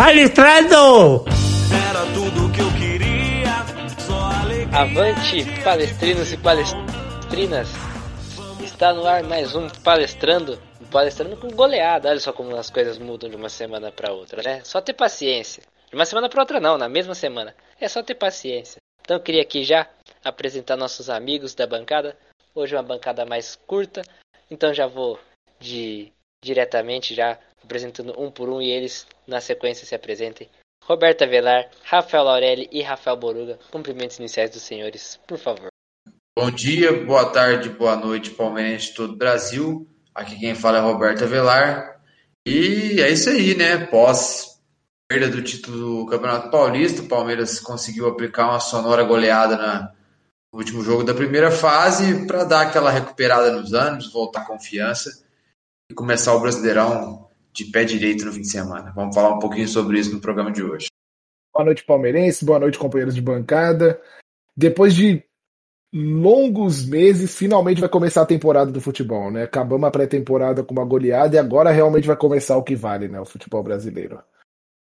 Palestrando! Era tudo que eu queria, só alegria. Avante, palestrinos e palestrinas! Está no ar mais um Palestrando. Um palestrando com goleada. Olha só como as coisas mudam de uma semana para outra, né? Só ter paciência. De uma semana para outra, não, na mesma semana. É só ter paciência. Então eu queria aqui já apresentar nossos amigos da bancada. Hoje uma bancada mais curta, então já vou de diretamente já apresentando um por um e eles na sequência se apresentem. Roberta Velar, Rafael Laurelli e Rafael Boruga. Cumprimentos iniciais dos senhores, por favor. Bom dia, boa tarde, boa noite, palmeirense de todo o Brasil. Aqui quem fala é Roberto Avelar. E é isso aí, né? Pós perda do título do Campeonato Paulista, o Palmeiras conseguiu aplicar uma sonora goleada na, no último jogo da primeira fase para dar aquela recuperada nos ânimos, voltar confiança e começar o Brasileirão de pé direito no fim de semana. Vamos falar um pouquinho sobre isso no programa de hoje. Boa noite, palmeirense. Boa noite, companheiros de bancada. Depois de longos meses, finalmente vai começar a temporada do futebol, né? Acabamos a pré-temporada com uma goleada e agora realmente vai começar o que vale, né? O futebol brasileiro.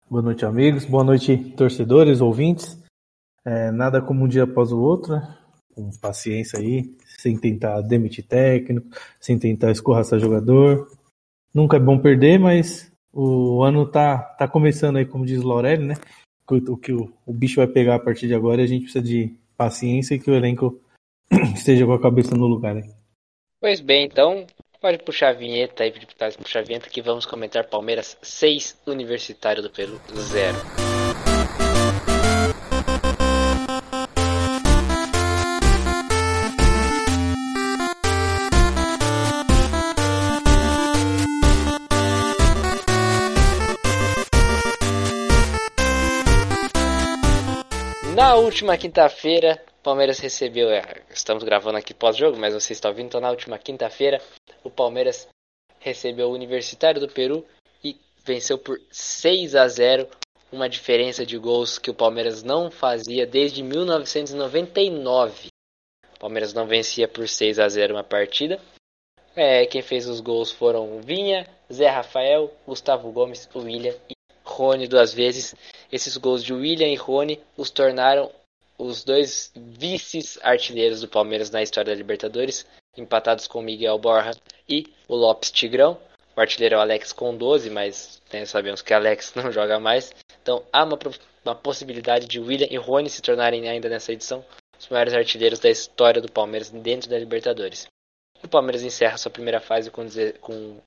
Boa noite, amigos. Boa noite, torcedores, ouvintes. É, nada como um dia após o outro, né? Com paciência aí, sem tentar demitir técnico, sem tentar escorraçar jogador. Nunca é bom perder, mas o ano tá, tá começando aí, como diz o Laurelli, né? O que o, o bicho vai pegar a partir de agora e a gente precisa de paciência e que o elenco esteja com a cabeça no lugar. Né? Pois bem, então pode puxar a vinheta aí, deputados, puxar a vinheta que vamos comentar Palmeiras 6, Universitário do Peru 0. Na última quinta-feira, Palmeiras recebeu. é, Estamos gravando aqui pós-jogo, mas você está ouvindo. Então, na última quinta-feira, o Palmeiras recebeu o Universitário do Peru e venceu por 6 a 0 uma diferença de gols que o Palmeiras não fazia desde 1999. O Palmeiras não vencia por 6 a 0 uma partida. É, quem fez os gols foram o Vinha, Zé Rafael, Gustavo Gomes, o William e Rony duas vezes. Esses gols de William e Rony os tornaram os dois vices-artilheiros do Palmeiras na história da Libertadores, empatados com Miguel Borja e o Lopes Tigrão. O artilheiro é o Alex com 12, mas né, sabemos que Alex não joga mais. Então há uma, uma possibilidade de William e Rony se tornarem ainda nessa edição os maiores artilheiros da história do Palmeiras dentro da Libertadores. O Palmeiras encerra sua primeira fase com, com,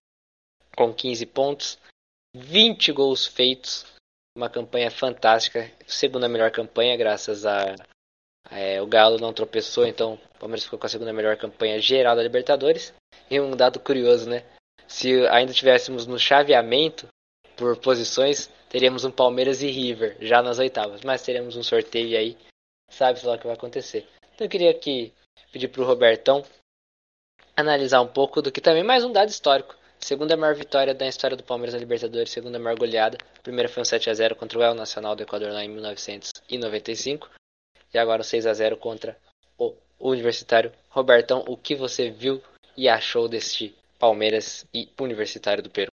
com 15 pontos, 20 gols feitos, uma campanha fantástica, segunda melhor campanha, graças a. é, o Galo não tropeçou, então o Palmeiras ficou com a segunda melhor campanha geral da Libertadores. E um dado curioso, né? Se ainda tivéssemos no chaveamento por posições, teríamos um Palmeiras e River já nas oitavas, mas teremos um sorteio aí, sabe-se lá o que vai acontecer. Então eu queria aqui pedir para o Robertão analisar um pouco do que também mais um dado histórico. Segunda maior vitória da história do Palmeiras na Libertadores, segunda maior goleada. A primeira foi um 7 a 0 contra o El Nacional do Equador lá em 1995 e agora um 6 a 0 contra o Universitário. Robertão, o que você viu e achou deste Palmeiras e Universitário do Peru?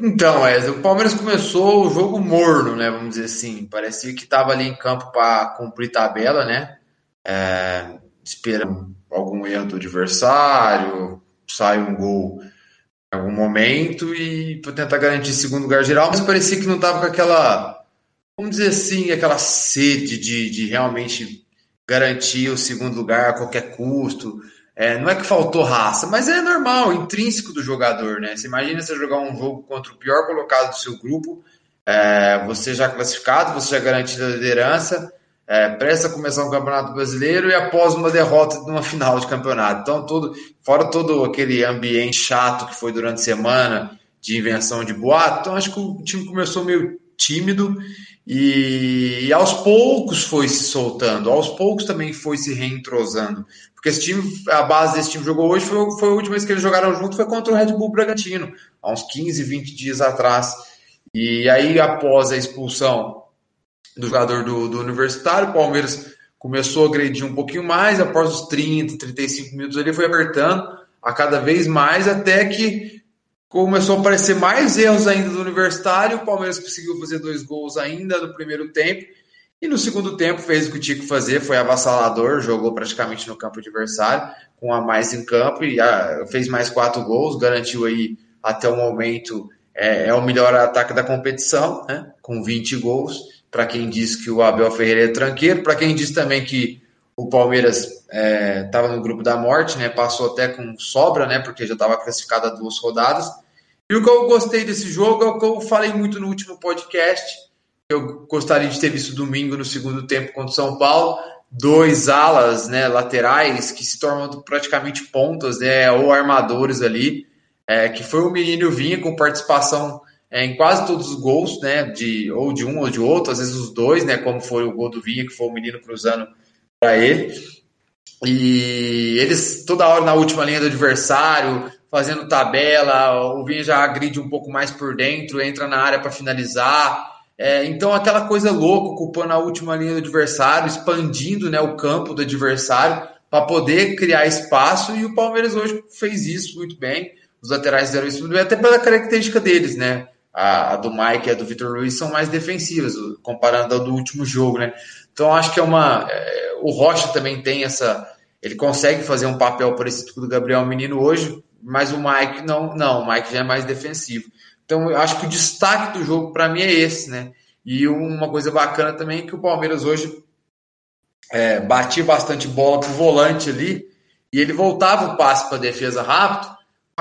Então, Wesley, o Palmeiras começou o jogo morno, né? Vamos dizer assim. Parecia que estava ali em campo para cumprir tabela, né? É, esperando algum erro do adversário, sai um gol algum momento e para tentar garantir segundo lugar geral, mas parecia que não estava com aquela, vamos dizer assim, aquela sede de, de realmente garantir o segundo lugar a qualquer custo. É, não é que faltou raça, mas é normal, intrínseco do jogador, né? Você imagina você jogar um jogo contra o pior colocado do seu grupo, é, você já classificado, você já garantido a liderança, é, presta a começar um campeonato brasileiro e após uma derrota numa final de campeonato. Então, todo, fora todo aquele ambiente chato que foi durante a semana de invenção de boato, então acho que o time começou meio tímido e, e aos poucos foi se soltando, aos poucos também foi se reentrosando. Porque esse time, a base desse time jogou hoje foi, foi a última vez que eles jogaram junto, foi contra o Red Bull Bragantino, há uns 15, 20 dias atrás. E aí, após a expulsão do jogador do, do Universitário, o Palmeiras começou a agredir um pouquinho mais, após os 30, 35 minutos ele foi apertando a cada vez mais, até que começou a aparecer mais erros ainda do Universitário. O Palmeiras conseguiu fazer dois gols ainda no primeiro tempo. E no segundo tempo fez o que tinha que fazer, foi avassalador, jogou praticamente no campo adversário, com a mais em campo e a, fez mais quatro gols, garantiu aí até o momento é, é o melhor ataque da competição, né, com 20 gols. Para quem diz que o Abel Ferreira é tranqueiro, para quem diz também que o Palmeiras estava é, no grupo da morte, né? Passou até com sobra, né? Porque já estava classificado a duas rodadas. E o que eu gostei desse jogo é o que eu falei muito no último podcast. Eu gostaria de ter visto domingo no segundo tempo contra o São Paulo. Dois alas, né, laterais que se tornam praticamente pontas, né, ou armadores ali. É, que foi o menino Vinha com participação é, em quase todos os gols, né, de, ou de um ou de outro, às vezes os dois, né, como foi o gol do Vinha, que foi o menino cruzando para ele. E eles toda hora na última linha do adversário, fazendo tabela, o Vinha já agride um pouco mais por dentro, entra na área para finalizar. É, então aquela coisa louca, ocupando a última linha do adversário, expandindo né, o campo do adversário para poder criar espaço, e o Palmeiras hoje fez isso muito bem. Os laterais fizeram isso muito bem, até pela característica deles, né? A, a do Mike e a do Vitor Luiz são mais defensivas, comparando ao do último jogo, né? Então acho que é uma. É, o Rocha também tem essa. Ele consegue fazer um papel parecido com o do Gabriel Menino hoje, mas o Mike não, não, o Mike já é mais defensivo. Então eu acho que o destaque do jogo para mim é esse, né? E uma coisa bacana também é que o Palmeiras hoje é, batia bastante bola pro volante ali e ele voltava o passe para defesa rápido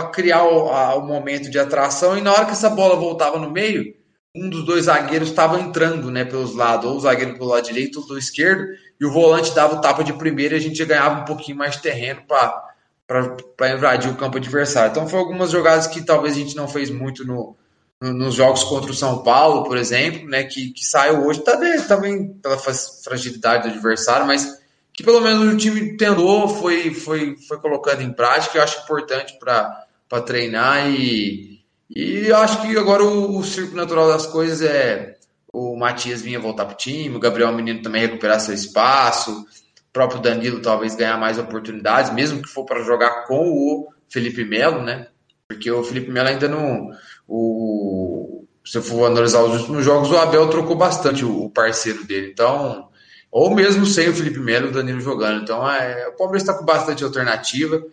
criar o, a, o momento de atração. E na hora que essa bola voltava no meio, um dos dois zagueiros estava entrando né, pelos lados, ou o zagueiro pelo lado direito ou do esquerdo, e o volante dava o tapa de primeira e a gente ganhava um pouquinho mais de terreno para invadir o campo adversário. Então, foi algumas jogadas que talvez a gente não fez muito no, no, nos jogos contra o São Paulo, por exemplo, né, que, que saiu hoje também, também pela fragilidade do adversário, mas que pelo menos o time tentou, foi, foi, foi colocando em prática, eu acho importante para treinar e e eu acho que agora o, o círculo natural das coisas é o Matias vinha voltar para o time, o Gabriel Menino também recuperar seu espaço, o próprio Danilo talvez ganhar mais oportunidades, mesmo que for para jogar com o Felipe Melo, né? Porque o Felipe Melo ainda não. O, se eu for analisar os últimos jogos, o Abel trocou bastante o, parceiro dele. Então, ou mesmo sem o Felipe Melo o Danilo jogando. Então, é, o Palmeiras está com bastante alternativa.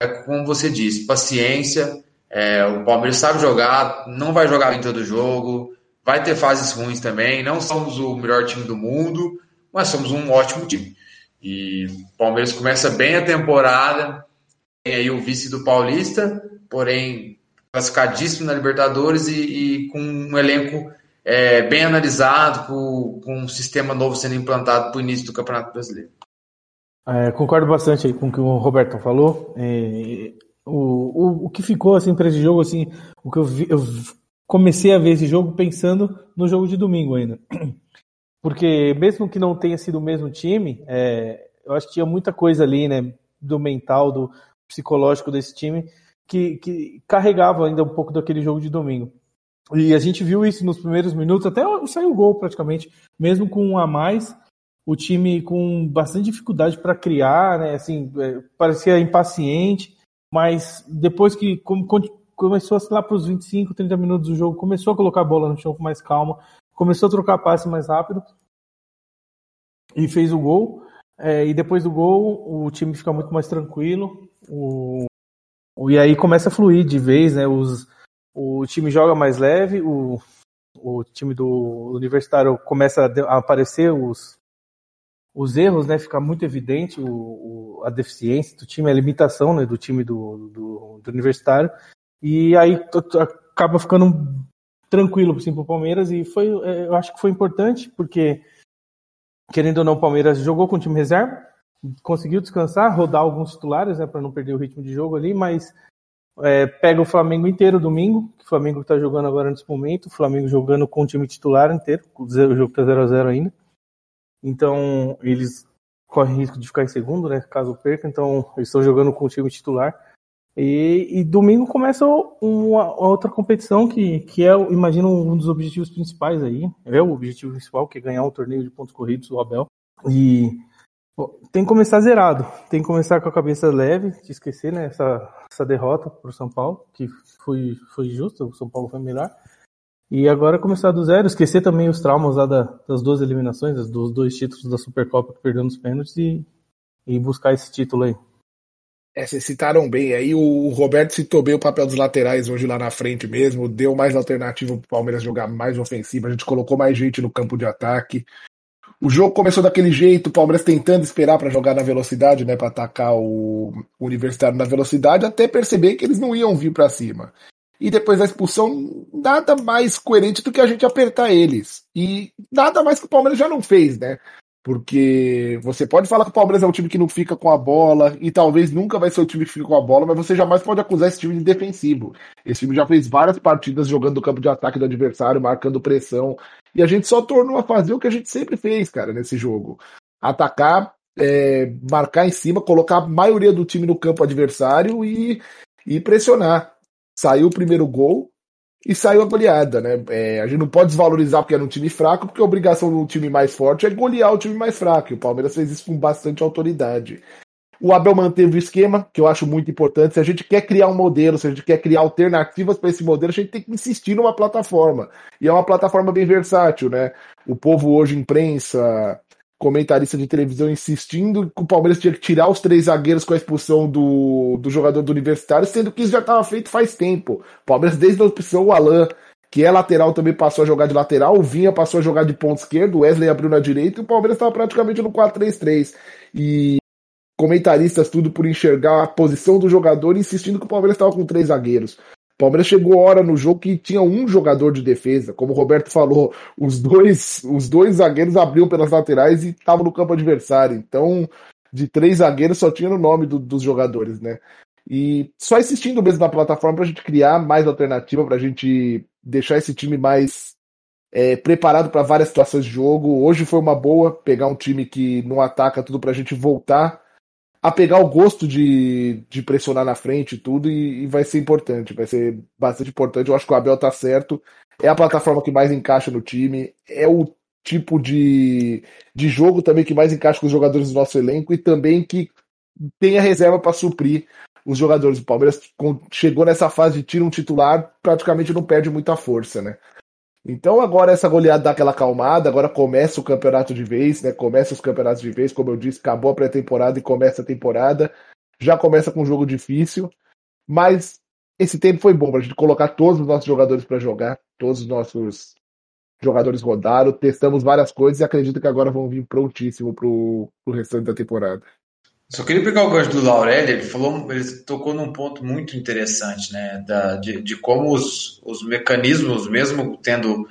É como você disse, paciência é, o Palmeiras sabe jogar, não vai jogar em todo jogo, vai ter fases ruins também. Não somos o melhor time do mundo, mas somos um ótimo time. E o Palmeiras começa bem a temporada, tem aí o vice do Paulista, porém classificadíssimo na Libertadores e, e com um elenco é, bem analisado, com, com, um sistema novo sendo implantado para o início do Campeonato Brasileiro. É, concordo bastante com o que o Roberto falou. É, o, o, o que ficou assim para esse jogo, assim, o que eu, vi, eu comecei a ver esse jogo pensando no jogo de domingo ainda. Porque mesmo que não tenha sido o mesmo time, é, eu acho que tinha muita coisa ali, né, do mental, do psicológico desse time, que, que carregava ainda um pouco daquele jogo de domingo. E a gente viu isso nos primeiros minutos, até saiu o gol praticamente, mesmo com um a mais, o time com bastante dificuldade para criar, né, assim, é, parecia impaciente, mas depois que começou lá para os 25, 30 minutos do jogo, começou a colocar a bola no chão com mais calma, começou a trocar passe mais rápido e fez o gol. É, e depois do gol, o time fica muito mais tranquilo. O, e aí começa a fluir de vez, né? Os, o time joga mais leve, o, o time do Universitário começa a aparecer os, os erros, né, fica muito evidente o, o, a deficiência do time, a limitação né, do time do, do, do universitário, e aí acaba ficando tranquilo assim, para o Palmeiras, e foi, é, eu acho que foi importante, porque, querendo ou não, o Palmeiras jogou com o time reserva, conseguiu descansar, rodar alguns titulares, né, para não perder o ritmo de jogo ali, mas é, pega o Flamengo inteiro domingo, que o Flamengo está jogando agora nesse momento, o Flamengo jogando com o time titular inteiro, o jogo está 0x0 ainda, então, eles correm risco de ficar em segundo, né? Caso perca. Então, eles estão jogando com o time titular. E, e domingo começa uma, outra competição que, que é, imagino, um dos objetivos principais aí. É o objetivo principal, que é ganhar o torneio de pontos corridos do Abel. E Tem que começar zerado, tem que começar com a cabeça leve, de esquecer né, essa, essa derrota para o São Paulo, que foi, foi justa, o São Paulo foi melhor. E agora começar do zero, esquecer também os traumas lá da, das duas eliminações, dos dois títulos da Supercopa que perdeu nos pênaltis e, e buscar esse título aí. É, vocês citaram bem aí, o Roberto citou bem o papel dos laterais hoje lá na frente mesmo, deu mais alternativa para o Palmeiras jogar mais ofensivo, a gente colocou mais gente no campo de ataque. O jogo começou daquele jeito, o Palmeiras tentando esperar para jogar na velocidade, né, para atacar o Universitário na velocidade, até perceber que eles não iam vir para cima. E depois da expulsão, nada mais coerente do que a gente apertar eles. E nada mais que o Palmeiras já não fez, né? Porque você pode falar que o Palmeiras é um time que não fica com a bola, e talvez nunca vai ser o time que fica com a bola, mas você jamais pode acusar esse time de defensivo. Esse time já fez várias partidas jogando no campo de ataque do adversário, marcando pressão, e a gente só tornou a fazer o que a gente sempre fez, cara, nesse jogo. Atacar, é, marcar em cima, colocar a maioria do time no campo adversário e, e pressionar. Saiu o primeiro gol, e saiu a goleada, né? É, a gente não pode desvalorizar porque era um time fraco, porque a obrigação do time mais forte é golear o time mais fraco. E o Palmeiras fez isso com bastante autoridade. O Abel manteve o esquema, que eu acho muito importante. Se a gente quer criar um modelo, se a gente quer criar alternativas para esse modelo, a gente tem que insistir numa plataforma. E é uma plataforma bem versátil, né? O povo hoje, imprensa, comentarista de televisão insistindo que o Palmeiras tinha que tirar os três zagueiros com a expulsão do, do jogador do Universitário, sendo que isso já estava feito faz tempo. O Palmeiras, desde a opção, o Alan, que é lateral, também passou a jogar de lateral, o Vinha passou a jogar de ponto esquerdo, o Wesley abriu na direita e o Palmeiras estava praticamente no 4-3-3. E comentaristas tudo por enxergar a posição do jogador, insistindo que o Palmeiras estava com três zagueiros. O Palmeiras chegou hora no jogo que tinha um jogador de defesa, como o Roberto falou, os dois, os dois zagueiros abriam pelas laterais e estavam no campo adversário. Então, de três zagueiros só tinha no nome do, dos jogadores, né? E só insistindo mesmo na plataforma para a gente criar mais alternativa, para a gente deixar esse time mais é, preparado para várias situações de jogo. Hoje foi uma boa pegar um time que não ataca tudo para a gente voltar a pegar o gosto de, de pressionar na frente e tudo, e, e, vai ser importante, vai ser bastante importante. Eu acho que o Abel tá certo, é a plataforma que mais encaixa no time, é o tipo de, de jogo também que mais encaixa com os jogadores do nosso elenco e também que tem a reserva para suprir os jogadores. O Palmeiras chegou nessa fase de tira um titular, praticamente não perde muita força, né? Então agora essa goleada dá aquela acalmada, agora começa o campeonato de vez, né? Começa os campeonatos de vez, como eu disse, acabou a pré-temporada e começa a temporada. Já começa com um jogo difícil, mas esse tempo foi bom para a gente colocar todos os nossos jogadores para jogar, todos os nossos jogadores rodaram, testamos várias coisas e acredito que agora vão vir prontíssimo para o restante da temporada. Só queria pegar o gancho do Laurelli, ele falou, ele tocou num ponto muito interessante, né? Da, de, de como os, os mecanismos, mesmo tendo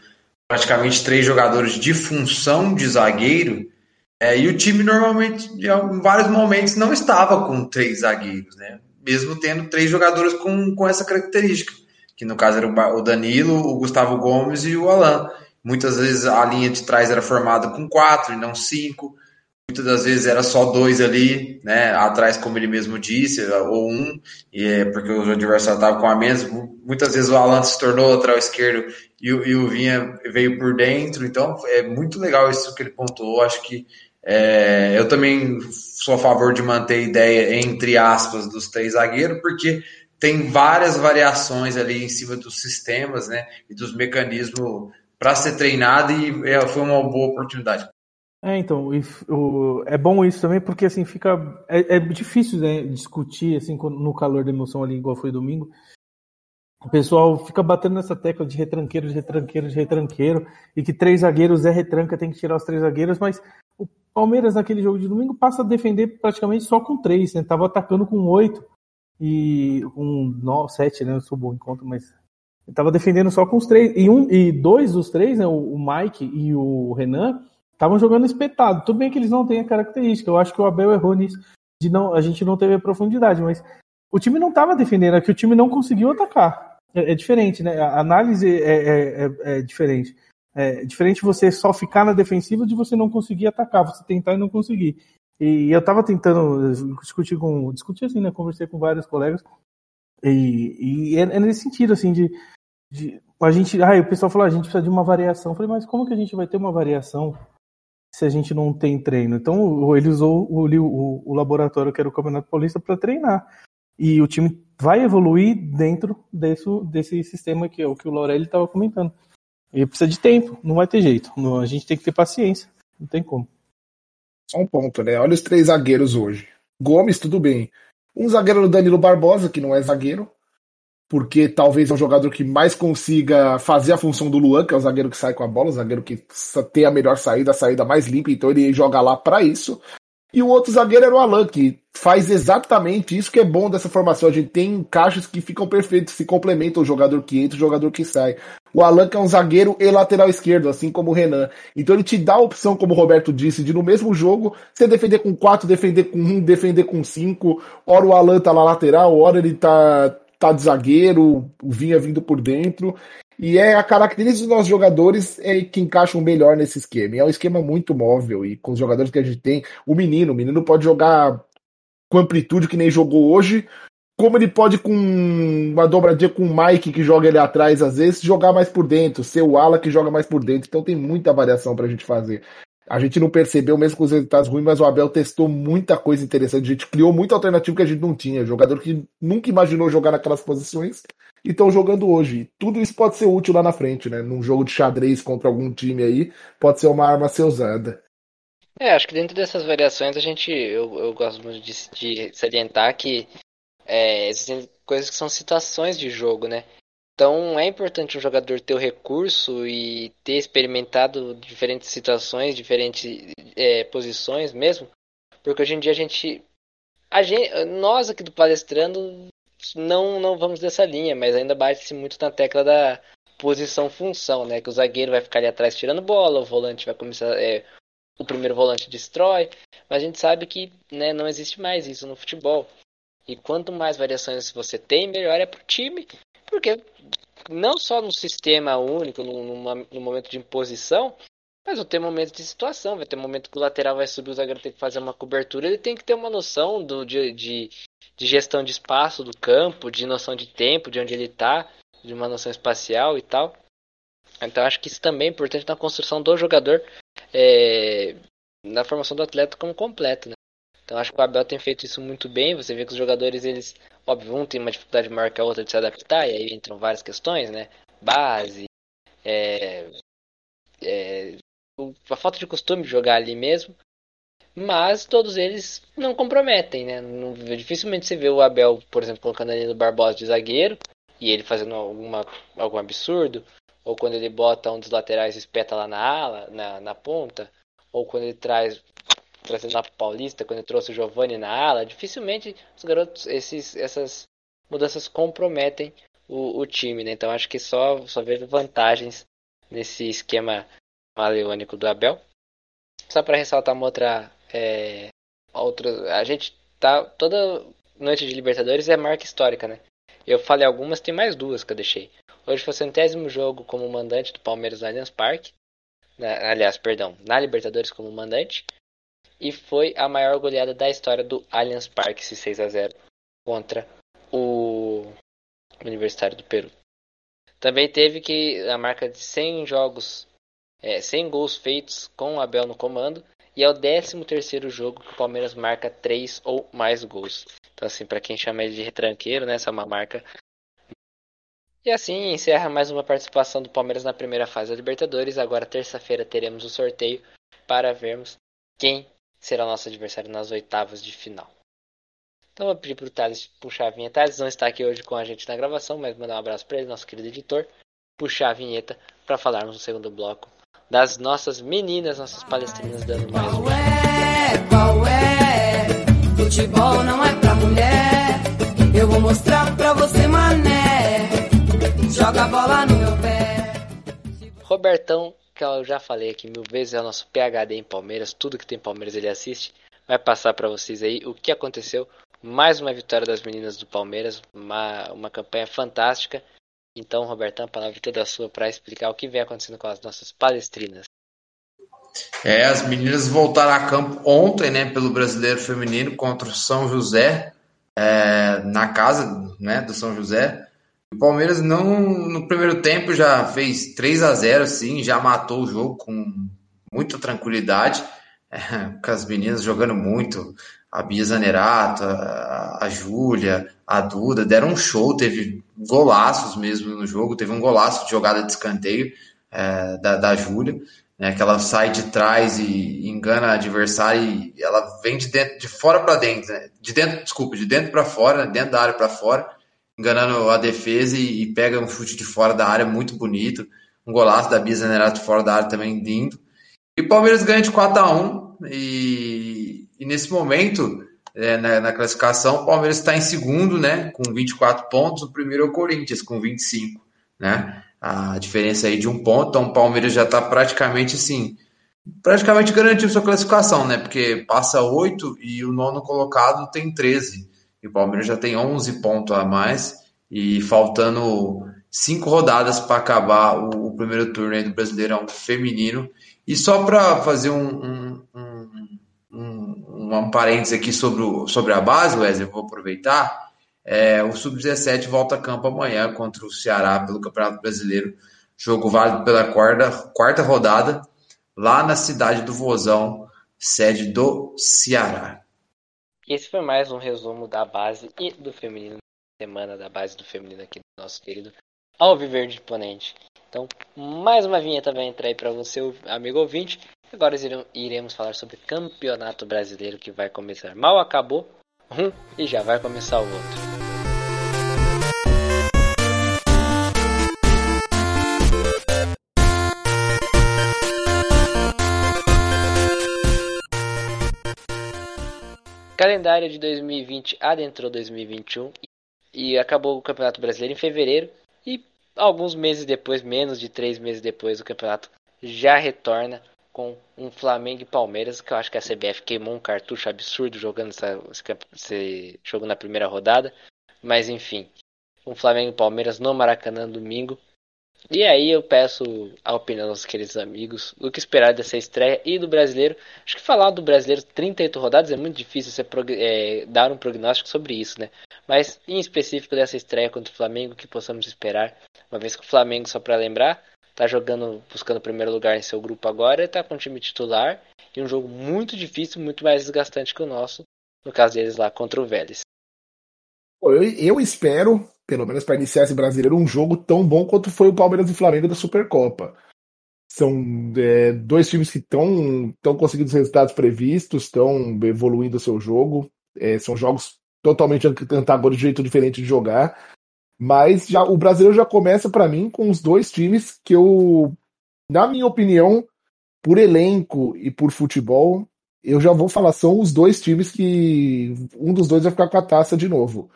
praticamente três jogadores de função de zagueiro, é, e o time normalmente, em vários momentos, não estava com três zagueiros, né? Mesmo tendo três jogadores com, com essa característica, que no caso era o Danilo, o Gustavo Gomes e o Alan. Muitas vezes a linha de trás era formada com quatro e não cinco muitas das vezes era só dois ali, né, atrás, como ele mesmo disse, ou um, e é porque o adversário estava com a menos. Muitas vezes o Alan se tornou lateral esquerdo e, e, o Vinha veio por dentro, então é muito legal isso que ele pontuou. Acho que é, eu também sou a favor de manter a ideia, entre aspas, dos três zagueiros, porque tem várias variações ali em cima dos sistemas né, e dos mecanismos para ser treinado e é, foi uma boa oportunidade. É, então, o, é bom isso também, porque assim fica. É, é difícil né, discutir assim no calor da emoção ali, igual foi domingo. O pessoal fica batendo nessa tecla de retranqueiro, de retranqueiro, de retranqueiro, e que três zagueiros é retranca, tem que tirar os três zagueiros, mas o Palmeiras naquele jogo de domingo passa a defender praticamente só com três, né? Tava atacando com oito e um no, sete, né? Eu sou bom em conta, mas tava defendendo só com os três. E um e dois dos três, né? O, o Mike e o Renan estavam jogando espetado. Tudo bem que eles não têm a característica. Eu acho que o Abel errou nisso. De não, a gente não teve a profundidade, mas o time não estava defendendo, é que o time não conseguiu atacar. É, é diferente, né? A análise é, é, é, é diferente. É diferente você só ficar na defensiva de você não conseguir atacar, você tentar e não conseguir. E eu estava tentando discutir com. Discutir assim, né? Conversei com vários colegas. E, e é, é nesse sentido, assim, de, de a gente. Ah, o pessoal falou, ah, a gente precisa de uma variação. Eu falei, mas como que a gente vai ter uma variação se a gente não tem treino. Então ele usou o, o, o laboratório que era o Campeonato Paulista para treinar. E o time vai evoluir dentro desse, desse sistema que é o que o Laurelli estava comentando. E precisa de tempo, não vai ter jeito. a gente tem que ter paciência, não tem como. Só um ponto, né? Olha os três zagueiros hoje. Gomes, tudo bem. Um zagueiro no Danilo Barbosa, que não é zagueiro, porque talvez é um jogador que mais consiga fazer a função do Luan, que é o zagueiro que sai com a bola, o zagueiro que tem a melhor saída, a saída mais limpa, então ele joga lá para isso. E o outro zagueiro era o Alan, que faz exatamente isso que é bom dessa formação. A gente tem encaixes que ficam perfeitos, se complementam o jogador que entra e o jogador que sai. O Alan que é um zagueiro e lateral esquerdo, assim como o Renan. Então ele te dá a opção, como o Roberto disse, de no mesmo jogo você defender com quatro, defender com um, defender com cinco. Ora o Alan tá lá lateral, ora ele tá, tá de zagueiro, o Vinha vindo por dentro. E é a característica dos nossos jogadores é que encaixam melhor nesse esquema. E é um esquema muito móvel. E com os jogadores que a gente tem, o menino, o menino pode jogar com amplitude que nem jogou hoje, como ele pode com uma dobradinha com o Mike que joga ele atrás às vezes, jogar mais por dentro, ser o Ala que joga mais por dentro. Então tem muita variação pra gente fazer. A gente não percebeu mesmo com os resultados ruins, mas o Abel testou muita coisa interessante. A gente criou muita alternativa que a gente não tinha. Jogador que nunca imaginou jogar naquelas posições e estão jogando hoje. Tudo isso pode ser útil lá na frente, né? Num jogo de xadrez contra algum time aí, pode ser uma arma a ser usada. É, acho que dentro dessas variações a gente, eu, eu gosto muito de, de salientar que é, existem coisas que são situações de jogo, né? Então é importante um jogador ter o recurso e ter experimentado diferentes situações, diferentes é, posições mesmo, porque hoje em dia a gente, a gente, nós aqui do palestrando não, não vamos dessa linha, mas ainda bate-se muito na tecla da posição-função, né? Que o zagueiro vai ficar ali atrás tirando bola, o volante vai começar. É, o primeiro volante destrói, mas a gente sabe que né, não existe mais isso no futebol. E quanto mais variações você tem, melhor é pro time, porque não só no sistema único, no, no momento de imposição, mas vai ter momento de situação, vai ter momento que o lateral vai subir, o zagueiro tem que fazer uma cobertura, ele tem que ter uma noção do, de, de, de gestão de espaço do campo, de noção de tempo, de onde ele está, de uma noção espacial e tal. Então acho que isso também é importante na construção do jogador, é, na formação do atleta como completo. Né? Então acho que o Abel tem feito isso muito bem. Você vê que os jogadores, eles, óbvio, um tem uma dificuldade maior que a outra de se adaptar, e aí entram várias questões, né? Base, é, é, a falta de costume de jogar ali mesmo. Mas todos eles não comprometem, né? Não, dificilmente você vê o Abel, por exemplo, colocando ali no Barbosa de zagueiro e ele fazendo alguma, algum absurdo, ou quando ele bota um dos laterais e espeta lá na ala, na, na ponta, ou quando ele traz trazendo lá pro Paulista, quando ele trouxe o Giovanni na ala, dificilmente os garotos, esses, essas mudanças comprometem o, o time, né? Então acho que só, só vejo vantagens nesse esquema maleônico do Abel. Só para ressaltar uma outra é, outra, a gente tá toda noite de Libertadores é marca histórica, né? Eu falei algumas, tem mais duas que eu deixei. Hoje foi o centésimo jogo como mandante do Palmeiras no Allianz Parque. Aliás, perdão, na Libertadores como mandante. E foi a maior goleada da história do Allianz Parque, esse 6 a 0 contra o Universitário do Peru. Também teve que a marca de 100 jogos, é, 100 gols feitos com o Abel no comando e é o 13 terceiro jogo que o Palmeiras marca 3 ou mais gols. Então assim, para quem chama ele de retranqueiro, né, essa é uma marca. E assim encerra mais uma participação do Palmeiras na primeira fase da Libertadores. Agora terça-feira teremos o sorteio para vermos quem será nosso adversário nas oitavas de final. Então vou pedir para o Thales puxar a vinheta. Thales não está aqui hoje com a gente na gravação, mas mandar um abraço para ele, nosso querido editor. Puxar a vinheta para falarmos no segundo bloco das nossas meninas, nossas palestrinas dando mais Qual é, qual é? Futebol não é pra mulher. Eu vou mostrar pra você, mané. Joga a bola no meu pé. Robertão, que eu já falei aqui mil vezes, é o nosso PHD em Palmeiras. Tudo que tem Palmeiras ele assiste. Vai passar para vocês aí o que aconteceu. Mais uma vitória das meninas do Palmeiras. Uma, uma campanha fantástica. Então, Robertão, a palavra é toda sua para explicar o que vem acontecendo com as nossas palestrinas. É, as meninas voltaram a campo ontem, né, pelo Brasileiro Feminino contra o São José, é, na casa, né, do São José. O Palmeiras não, no primeiro tempo já fez 3 a 0 assim, já matou o jogo com muita tranquilidade, é, com as meninas jogando muito, a Bia Zanerato, a, a Júlia, a Duda, deram um show, teve golaços mesmo no jogo, teve um golaço de jogada de escanteio é, da, da Júlia, né, que ela sai de trás e engana a adversária e ela vem de dentro, de fora para dentro, né, de dentro, desculpa, de dentro para fora, dentro da área para fora, enganando a defesa e, e, pega um chute de fora da área muito bonito, um golaço da Bia Zanerato fora da área também lindo. E o Palmeiras ganha de 4 a 1 e e nesse momento, é, na, na, classificação, o Palmeiras está em segundo, né, com 24 pontos. O primeiro é o Corinthians, com 25, né? A diferença aí de um ponto. Então, o Palmeiras já está praticamente assim, praticamente garantindo sua classificação, né? Porque passa 8 e o nono colocado tem 13. E o Palmeiras já tem 11 pontos a mais. E faltando cinco rodadas para acabar o, o, primeiro turno do Brasileirão Feminino. E só para fazer um, um, um um, parênteses aqui sobre, o, sobre a base, Wesley, vou aproveitar. É, o Sub-17 volta a campo amanhã contra o Ceará pelo Campeonato Brasileiro. Jogo válido pela quarta, quarta rodada, lá na cidade do Vozão, sede do Ceará. Esse foi mais um resumo da base e do feminino, semana da base do feminino aqui do nosso querido Alviverde Ponente. Então, mais uma vinheta vai entrar aí para você, amigo ouvinte. Agora iremos falar sobre Campeonato Brasileiro que vai começar. Mal acabou um e já vai começar o outro. Calendário de 2020 adentrou 2021 e acabou o Campeonato Brasileiro em fevereiro e alguns meses depois, menos de três meses depois, o campeonato já retorna com um Flamengo e Palmeiras, que eu acho que a CBF queimou um cartucho absurdo jogando essa, esse jogo na primeira rodada. Mas enfim, um Flamengo e Palmeiras no Maracanã domingo. E aí eu peço a opinião dos queridos amigos, o que esperar dessa estreia e do brasileiro. Acho que falar do brasileiro 38 rodadas é muito difícil você é, dar um prognóstico sobre isso, né? Mas em específico dessa estreia contra o Flamengo, o que possamos esperar, uma vez que o Flamengo, só para lembrar, tá jogando, buscando o primeiro lugar em seu grupo agora, está com um time titular e um jogo muito difícil, muito mais desgastante que o nosso, no caso deles lá contra o Vélez. Eu espero, pelo menos para iniciar esse brasileiro, um jogo tão bom quanto foi o Palmeiras e Flamengo da Supercopa. São é, dois times que estão conseguindo os resultados previstos, estão evoluindo o seu jogo. É, são jogos totalmente antagônicos, de jeito diferente de jogar. Mas já o brasileiro já começa para mim com os dois times que eu, na minha opinião, por elenco e por futebol, eu já vou falar, são os dois times que um dos dois vai ficar com a taça de novo.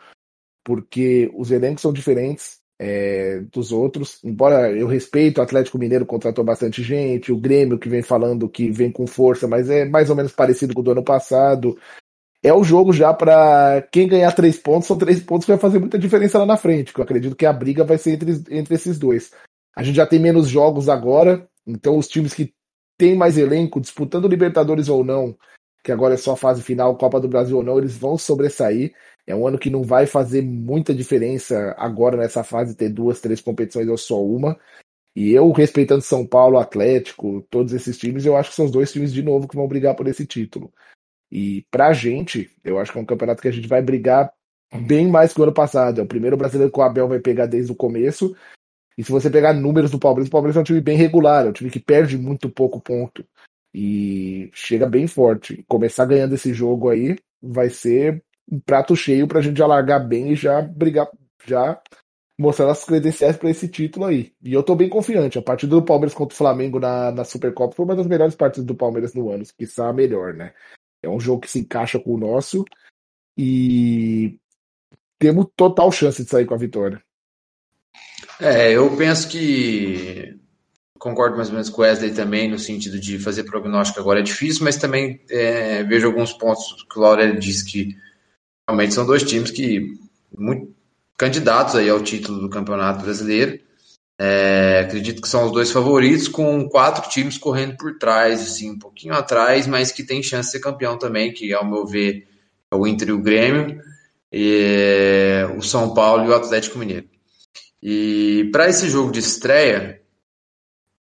Porque os elencos são diferentes é, dos outros. Embora eu respeito, o Atlético Mineiro contratou bastante gente, o Grêmio que vem falando que vem com força, mas é mais ou menos parecido com o do ano passado é o jogo já para quem ganhar três pontos, são três pontos que vai fazer muita diferença lá na frente, que eu acredito que a briga vai ser entre, entre esses dois. A gente já tem menos jogos agora, então os times que têm mais elenco, disputando Libertadores ou não, que agora é só a fase final, Copa do Brasil ou não, eles vão sobressair. É um ano que não vai fazer muita diferença agora nessa fase ter duas, três competições ou só uma. E eu, respeitando São Paulo, Atlético, todos esses times, eu acho que são os dois times de novo que vão brigar por esse título. E pra gente, eu acho que é um campeonato que a gente vai brigar bem mais que o ano passado. É o primeiro brasileiro que o Abel vai pegar desde o começo. E se você pegar números do Palmeiras, o Palmeiras é um time bem regular, é um time que perde muito pouco ponto. E chega bem forte. Começar ganhando esse jogo aí vai ser um prato cheio pra gente alargar bem e já brigar, já mostrar as credenciais para esse título aí. E eu tô bem confiante. A partida do Palmeiras contra o Flamengo na, na Supercopa foi uma das melhores partidas do Palmeiras no ano, que a melhor, né? É um jogo que se encaixa com o nosso e temos total chance de sair com a vitória. É, eu penso que concordo mais ou menos com o Wesley também, no sentido de fazer prognóstico agora é difícil, mas também é, vejo alguns pontos que o Laurel disse que realmente são dois times que muito candidatos aí ao título do Campeonato Brasileiro. É, acredito que são os dois favoritos, com quatro times correndo por trás, assim, um pouquinho atrás, mas que tem chance de ser campeão também, que ao meu ver é o Inter e o Grêmio, e, o São Paulo e o Atlético Mineiro. E para esse jogo de estreia,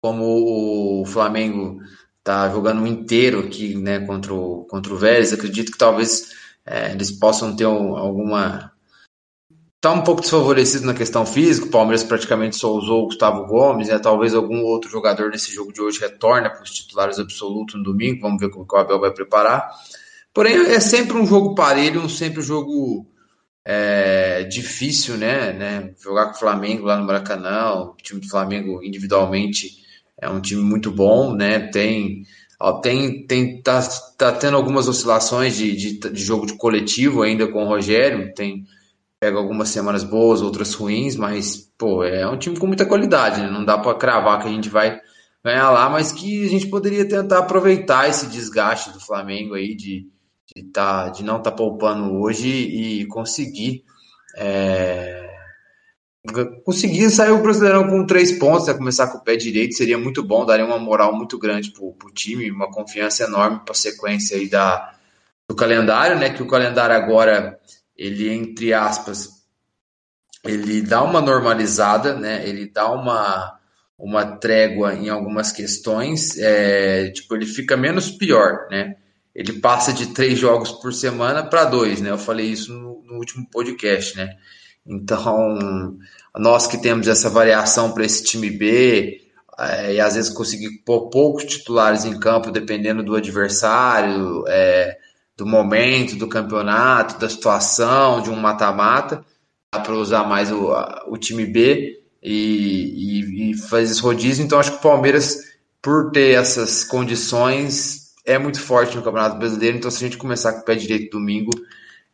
como o Flamengo tá jogando inteiro aqui, né, contra o, contra o Vélez. Acredito que talvez é, eles possam ter um, alguma. Tá um pouco desfavorecido na questão física. O Palmeiras praticamente só usou o Gustavo Gomes, né? Talvez algum outro jogador nesse jogo de hoje retorne para os titulares absolutos no domingo. Vamos ver como o Abel vai preparar. Porém, é sempre um jogo parelho, sempre um jogo é, difícil, né, né? Jogar com o Flamengo lá no Maracanã, o time do Flamengo individualmente é um time muito bom, né? Tem ó, tem tem tá, tá tendo algumas oscilações de, de, de, jogo de coletivo ainda com o Rogério, tem pega algumas semanas boas, outras ruins, mas pô, é um time com muita qualidade, né? Não dá para cravar que a gente vai ganhar lá, mas que a gente poderia tentar aproveitar esse desgaste do Flamengo aí de de, tá, de não estar tá poupando hoje e conseguir é, conseguir sair o Brasileirão com três pontos, né, começar com o pé direito, seria muito bom, daria uma moral muito grande para o time, uma confiança enorme para a sequência aí da, do calendário, né, que o calendário agora, ele, entre aspas, ele dá uma normalizada, né, ele dá uma, uma trégua em algumas questões, é, tipo, ele fica menos pior, né, ele passa de três jogos por semana para dois, né? Eu falei isso no, no, último podcast, né? Então, nós que temos essa variação para esse time B, é, e às vezes conseguir pôr poucos titulares em campo, dependendo do adversário, é, do momento do campeonato, da situação, de um mata-mata, dá para usar mais o, o time B e, e, e fazer esse rodízio. Então, acho que o Palmeiras, por ter essas condições, é muito forte no Campeonato Brasileiro, então se a gente começar com o pé direito domingo,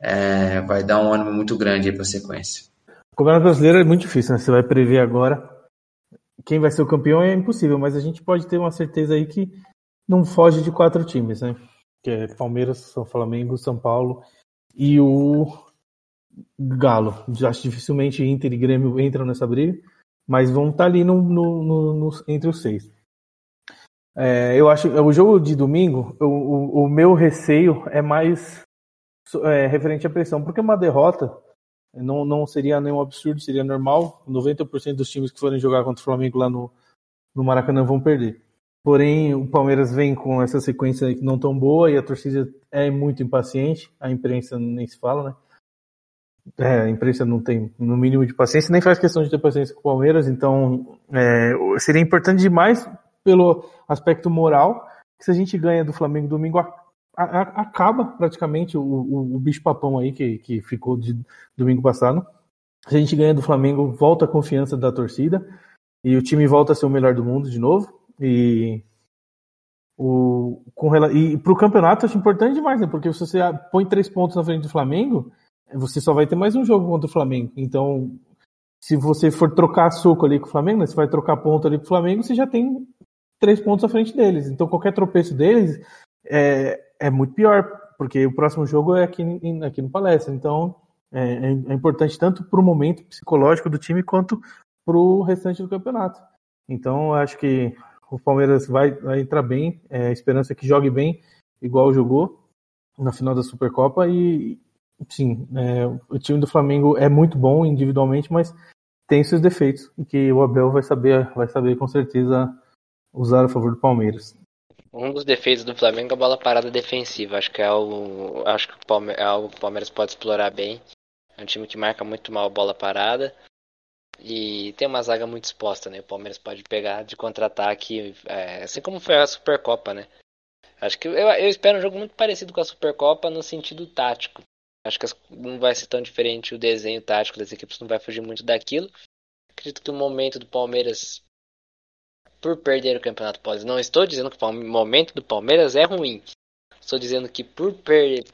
é, vai dar um ânimo muito grande para a sequência. O Campeonato Brasileiro é muito difícil, né? Você vai prever agora quem vai ser o campeão é impossível, mas a gente pode ter uma certeza aí que não foge de quatro times, né? Que é Palmeiras, São Flamengo, São Paulo e o Galo. Acho dificilmente Inter e Grêmio entram nessa briga, mas vão estar ali no, no, no, entre os seis. É, eu acho o jogo de domingo, o, o, o meu receio é mais é, referente à pressão, porque uma derrota não, não seria nenhum absurdo, seria normal. 90% dos times que forem jogar contra o Flamengo lá no, no Maracanã vão perder. Porém, o Palmeiras vem com essa sequência não tão boa e a torcida é muito impaciente. A imprensa nem se fala, né? É, a imprensa não tem no mínimo de paciência, nem faz questão de ter paciência com o Palmeiras, então é, seria importante demais pelo aspecto moral, que se a gente ganha do Flamengo domingo, acaba praticamente o, o, o bicho-papão aí que, que ficou de domingo passado. A gente ganha do Flamengo, volta a confiança da torcida e o time volta a ser o melhor do mundo de novo. E o, com, e para o campeonato acho importante demais, né? Porque se você põe três pontos na frente do Flamengo, você só vai ter mais um jogo contra o Flamengo. Então, se você for trocar suco ali com o Flamengo, né? você vai trocar ponto ali com o Flamengo, você já tem três pontos à frente deles. Então qualquer tropeço deles é, é muito pior, porque o próximo jogo é aqui, aqui no Palestra. Então é, é, é importante tanto para o momento psicológico do time quanto para o restante do campeonato. Então acho que o Palmeiras vai, vai entrar bem, é, a esperança é que jogue bem, igual jogou na final da Supercopa e sim, é, o time do Flamengo é muito bom individualmente, mas tem seus defeitos e que o Abel vai saber, vai saber com certeza usar a favor do Palmeiras. Um dos defeitos do Flamengo é a bola parada defensiva. Acho que é algo, acho que o Palmeiras, é algo que o Palmeiras pode explorar bem. É um time que marca muito mal a bola parada e tem uma zaga muito exposta, né? O Palmeiras pode pegar de contra-ataque, é, assim como foi a Supercopa, né? Acho que eu, eu, espero um jogo muito parecido com a Supercopa no sentido tático. Acho que não vai ser tão diferente o desenho tático das equipes, não vai fugir muito daquilo. Acredito que o momento do Palmeiras por perder o Campeonato Paulista. Não estou dizendo que o momento do Palmeiras é ruim. Estou dizendo que por perder,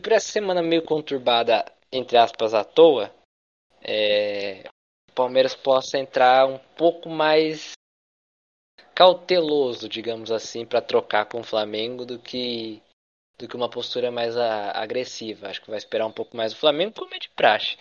por essa semana meio conturbada, entre aspas, à toa, é, o Palmeiras possa entrar um pouco mais cauteloso, digamos assim, para trocar com o Flamengo do que do que uma postura mais a, agressiva. Acho que vai esperar um pouco mais o Flamengo, como é de praxe.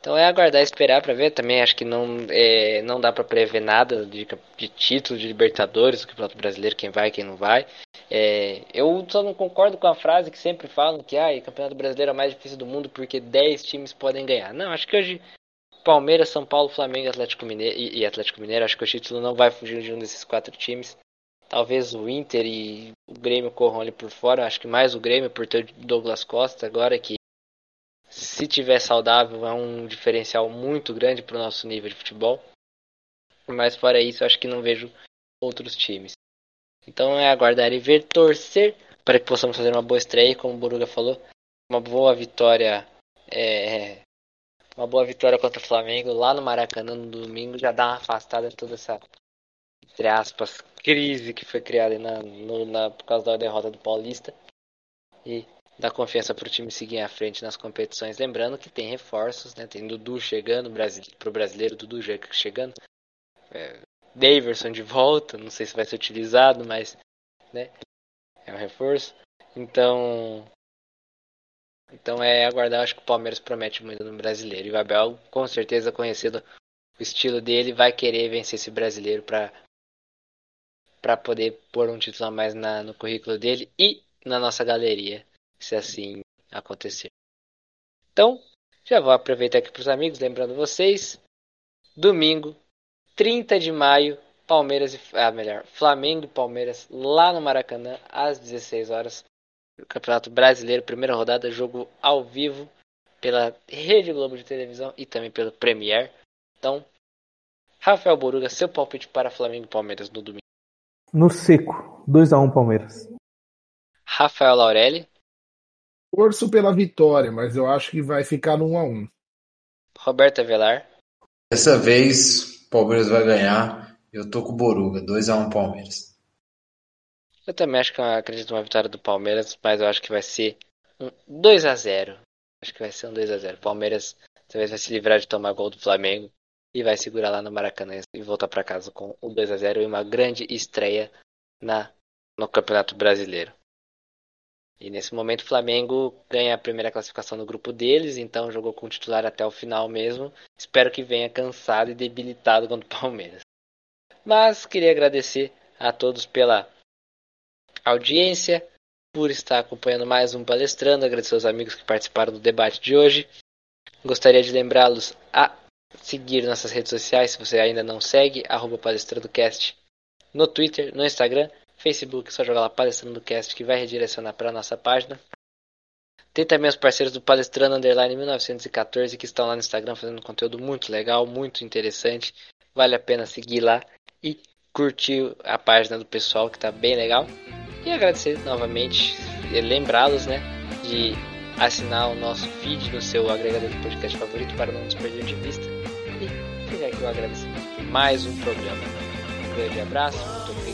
Então é aguardar esperar para ver. Também acho que não, é, não dá para prever nada de, de título de Libertadores, do Campeonato Brasileiro, quem vai, quem não vai. É, eu só não concordo com a frase que sempre falam que ah, o Campeonato Brasileiro é o mais difícil do mundo porque 10 times podem ganhar. Não, acho que hoje Palmeiras, São Paulo, Flamengo Atlético Mineiro, e, e Atlético Mineiro, acho que o título não vai fugir de um desses quatro times. Talvez o Inter e o Grêmio corram ali por fora. Acho que mais o Grêmio por ter o Douglas Costa agora que se tiver saudável é um diferencial muito grande para o nosso nível de futebol. Mas fora isso, acho que não vejo outros times. Então é aguardar e ver, torcer para que possamos fazer uma boa estreia, como o Boruga falou, uma boa vitória, é, uma boa vitória contra o Flamengo lá no Maracanã no domingo já dá uma afastada de toda essa entre aspas crise que foi criada na, no, na, por causa da derrota do Paulista e dá confiança para o time seguir à frente nas competições. Lembrando que tem reforços, né? Tem Dudu chegando para o brasileiro, Dudu chegando, é, Daverson de volta, não sei se vai ser utilizado, mas né, é um reforço. Então, então é aguardar, acho que o Palmeiras promete muito no brasileiro. E o Abel, com certeza, conhecendo o estilo dele, vai querer vencer esse brasileiro para para poder pôr um título a mais na, no currículo dele e na nossa galeria, se assim acontecer. Então, já vou aproveitar aqui para os amigos, lembrando vocês, domingo, 30 de maio, Palmeiras e ah, melhor, Flamengo e Palmeiras lá no Maracanã às 16 horas. Campeonato Brasileiro, primeira rodada, jogo ao vivo pela Rede Globo de televisão e também pelo Premier. Então, Rafael Boruga, seu palpite para Flamengo e Palmeiras no domingo. No seco, 2 a 1 Palmeiras. Rafael Laurelli. Torço pela vitória, mas eu acho que vai ficar no 1 a 1. Roberto Avelar. Dessa vez Palmeiras vai ganhar. Eu tô com o Boruga, 2x1 Palmeiras. Eu também acho que eu acredito numa vitória do Palmeiras, mas eu acho que vai ser um 2 a 0 Acho que vai ser um 2 a 0 Palmeiras talvez vai se livrar de tomar gol do Flamengo e vai segurar lá no Maracanã e voltar para casa com um 2 a 0 e uma grande estreia na no Campeonato Brasileiro. E nesse momento o Flamengo ganha a primeira classificação no grupo deles, então jogou com o titular até o final mesmo. Espero que venha cansado e debilitado contra o Palmeiras. Mas queria agradecer a todos pela audiência, por estar acompanhando mais um palestrando, agradecer aos amigos que participaram do debate de hoje. Gostaria de lembrá-los a seguir nossas redes sociais, se você ainda não segue, arroba palestrandocast no Twitter, no Instagram Facebook, só jogar lá Palestrando Cast que vai redirecionar para nossa página. Tem também os parceiros do Palestrando Underline 1914 que estão lá no Instagram fazendo conteúdo muito legal, muito interessante. Vale a pena seguir lá e curtir a página do pessoal que está bem legal. E agradecer novamente lembrá-los né, de assinar o nosso feed no seu agregador de podcast favorito para não nos perder de vista. E fica aqui o agradecimento de mais um programa. Um grande abraço,